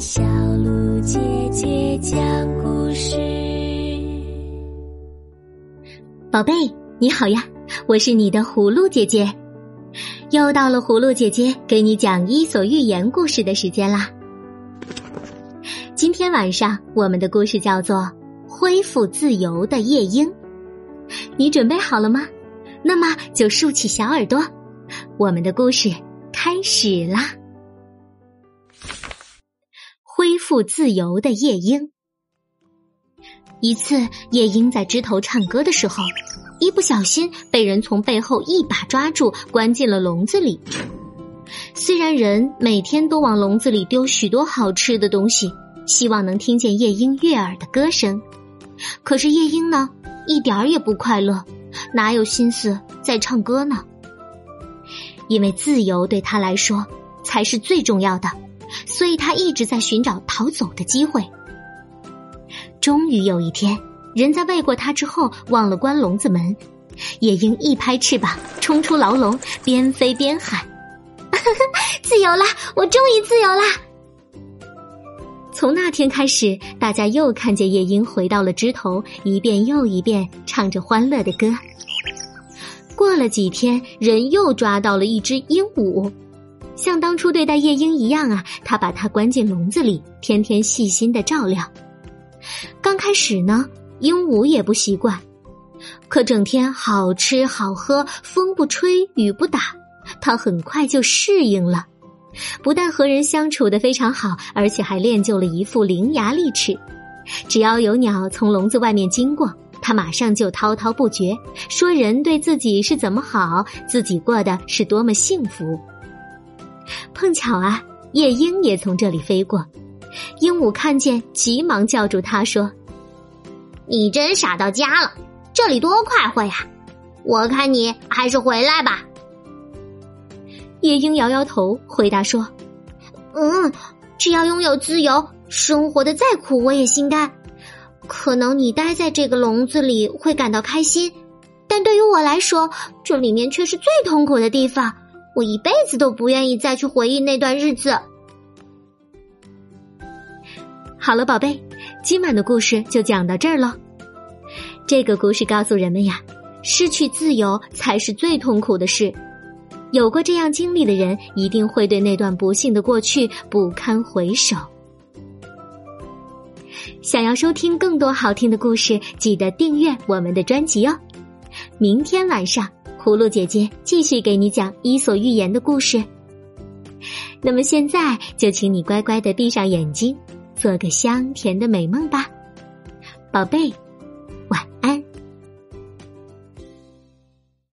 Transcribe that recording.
小鹿姐姐讲故事。宝贝，你好呀，我是你的葫芦姐姐，又到了葫芦姐姐给你讲《伊索寓言》故事的时间啦。今天晚上我们的故事叫做《恢复自由的夜莺》，你准备好了吗？那么就竖起小耳朵，我们的故事开始啦！复自由的夜莺。一次，夜莺在枝头唱歌的时候，一不小心被人从背后一把抓住，关进了笼子里。虽然人每天都往笼子里丢许多好吃的东西，希望能听见夜莺悦耳的歌声，可是夜莺呢，一点儿也不快乐。哪有心思在唱歌呢？因为自由对他来说才是最重要的，所以他一直在寻找逃走的机会。终于有一天，人在喂过他之后忘了关笼子门，夜莺一拍翅膀冲出牢笼，边飞边喊：“自由啦！我终于自由啦！”从那天开始，大家又看见夜莺回到了枝头，一遍又一遍唱着欢乐的歌。过了几天，人又抓到了一只鹦鹉，像当初对待夜莺一样啊，他把它关进笼子里，天天细心的照料。刚开始呢，鹦鹉也不习惯，可整天好吃好喝，风不吹雨不打，它很快就适应了。不但和人相处的非常好，而且还练就了一副伶牙俐齿。只要有鸟从笼子外面经过，它马上就滔滔不绝说人对自己是怎么好，自己过的是多么幸福。碰巧啊，夜莺也从这里飞过，鹦鹉看见，急忙叫住它说：“你真傻到家了，这里多快活呀！我看你还是回来吧。”夜莺摇摇头，回答说：“嗯，只要拥有自由，生活的再苦我也心甘。可能你待在这个笼子里会感到开心，但对于我来说，这里面却是最痛苦的地方。我一辈子都不愿意再去回忆那段日子。”好了，宝贝，今晚的故事就讲到这儿了。这个故事告诉人们呀，失去自由才是最痛苦的事。有过这样经历的人，一定会对那段不幸的过去不堪回首。想要收听更多好听的故事，记得订阅我们的专辑哦。明天晚上，葫芦姐姐继续给你讲《伊索寓言》的故事。那么现在就请你乖乖的闭上眼睛，做个香甜的美梦吧，宝贝。